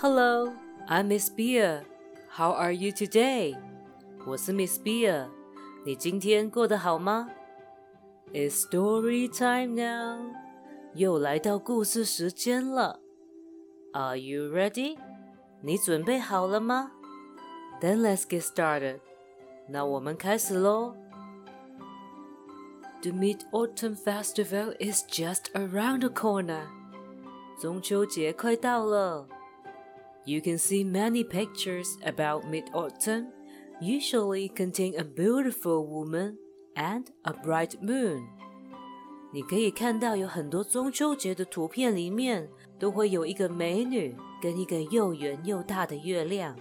Hello, I'm Miss Beer. How are you today? 我是 Miss Beer。你今天过得好吗？It's story time now. 又来到故事时间了。Are you ready? 你准备好了吗？Then let's get started. 那我们开始喽。The Mid Autumn Festival is just around the corner. 中秋节快到了。 You can see many pictures about Mid Autumn, usually contain a beautiful woman and a bright moon. 你可以看到有很多中秋节的图片，里面都会有一个美女跟一个又圆又大的月亮。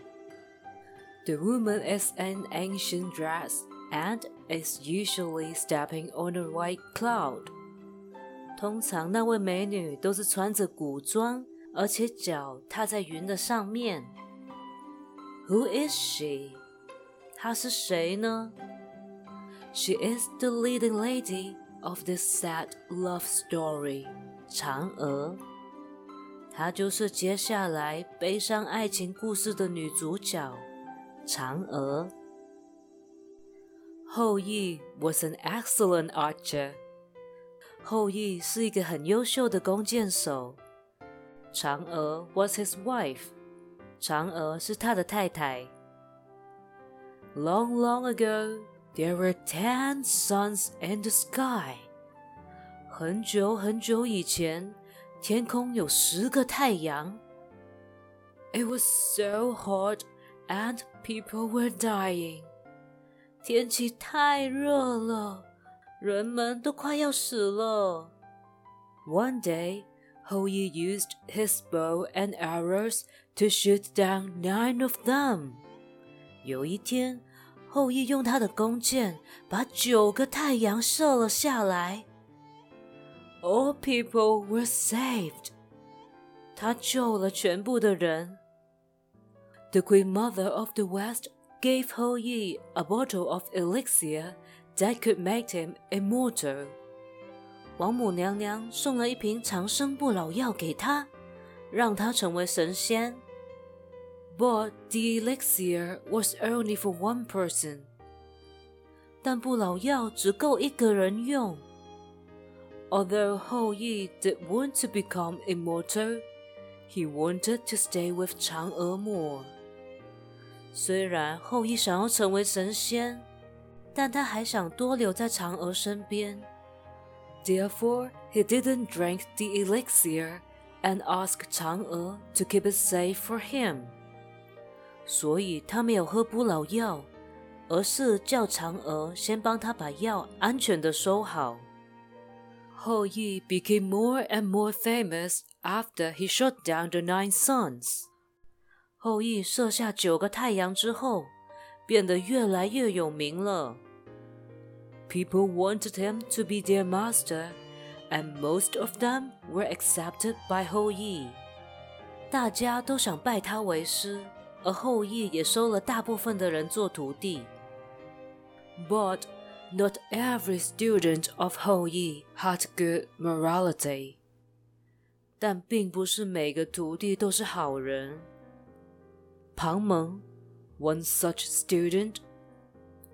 The woman is in ancient dress and is usually stepping on a white cloud. 通常那位美女都是穿着古装， 而且脚踏在云的上面。Who is she？她是谁呢？She is the leading lady of this sad love story，嫦娥。她就是接下来悲伤爱情故事的女主角，嫦娥。后羿 was an excellent archer。后羿是一个很优秀的弓箭手。嫦娥 was his wife。嫦娥是他的太太。Long, long ago, there were ten suns in the sky。很久很久以前，天空有十个太阳。It was so hot, and people were dying。天气太热了，人们都快要死了。One day, Hou Yi used his bow and arrows to shoot down nine of them. 有一天，后羿用他的弓箭把九个太阳射了下来。All people were saved. 他救了全部的人。The Queen Mother of the West gave Hou Yi a bottle of elixir that could make him immortal. 王母娘娘送了一瓶长生不老药给他，让他成为神仙。But the elixir was only for one person. 但不老药只够一个人用。Although Hou Yi did want to become immortal, he wanted to stay with Chang'e more. 虽然后羿想要成为神仙，但他还想多留在嫦娥身边。Therefore, he didn't drink the elixir and asked Chang'e to keep it safe for him. 所以他没有喝不老药，而是叫嫦娥先帮他把药安全的收好。Hou Yi became more and more famous after he shot down the nine suns. 后羿射下九个太阳之后，变得越来越有名了。People wanted him to be their master, and most of them were accepted by 后羿。大家都想拜他为师，而后羿也收了大部分的人做徒弟。But not every student of 后羿 had good morality。但并不是每个徒弟都是好人。庞蒙，one such student,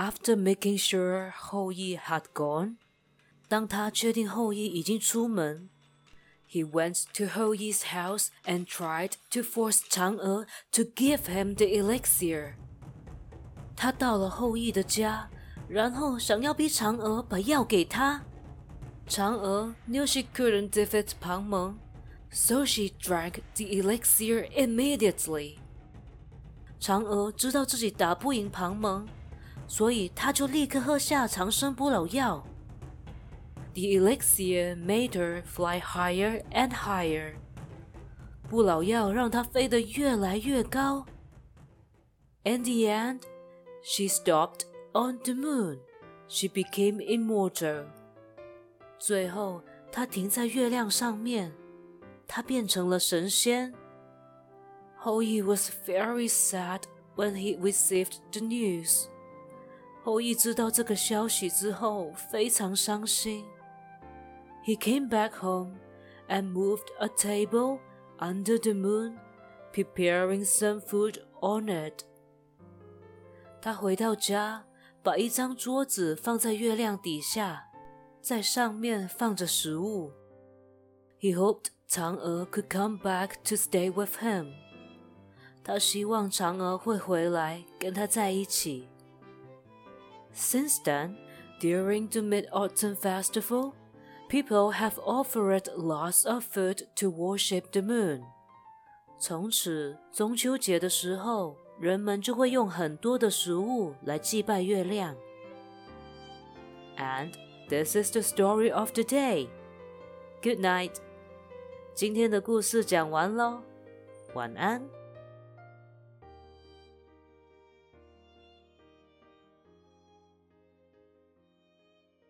After making sure 后羿 had gone，当他确定后羿已经出门，he went to 后羿 's house and tried to force 嫦娥 to give him the elixir。他到了后羿的家，然后想要逼嫦娥把药给他。嫦娥 knew she couldn't defeat 庞蒙，so she drank the elixir immediately。嫦娥知道自己打不赢庞蒙， 所以他就立刻喝下长生不老药。The elixir made her fly higher and higher。不老药让她飞得越来越高。In the end, she stopped on the moon. She became immortal. 最后，她停在月亮上面，她变成了神仙。Hou Yi was very sad when he received the news. 后羿知道这个消息之后，非常伤心。He came back home and moved a table under the moon, preparing some food on it. 他回到家，把一张桌子放在月亮底下，在上面放着食物。He hoped 嫦娥 could come back to stay with him. 他希望嫦娥会回来跟他在一起。Since then, during the Mid Autumn Festival, people have offered lots of food to worship the moon. 从此，中秋节的时候，人们就会用很多的食物来祭拜月亮。And this is the story of the day. Good night. 今天的故事讲完喽，晚安。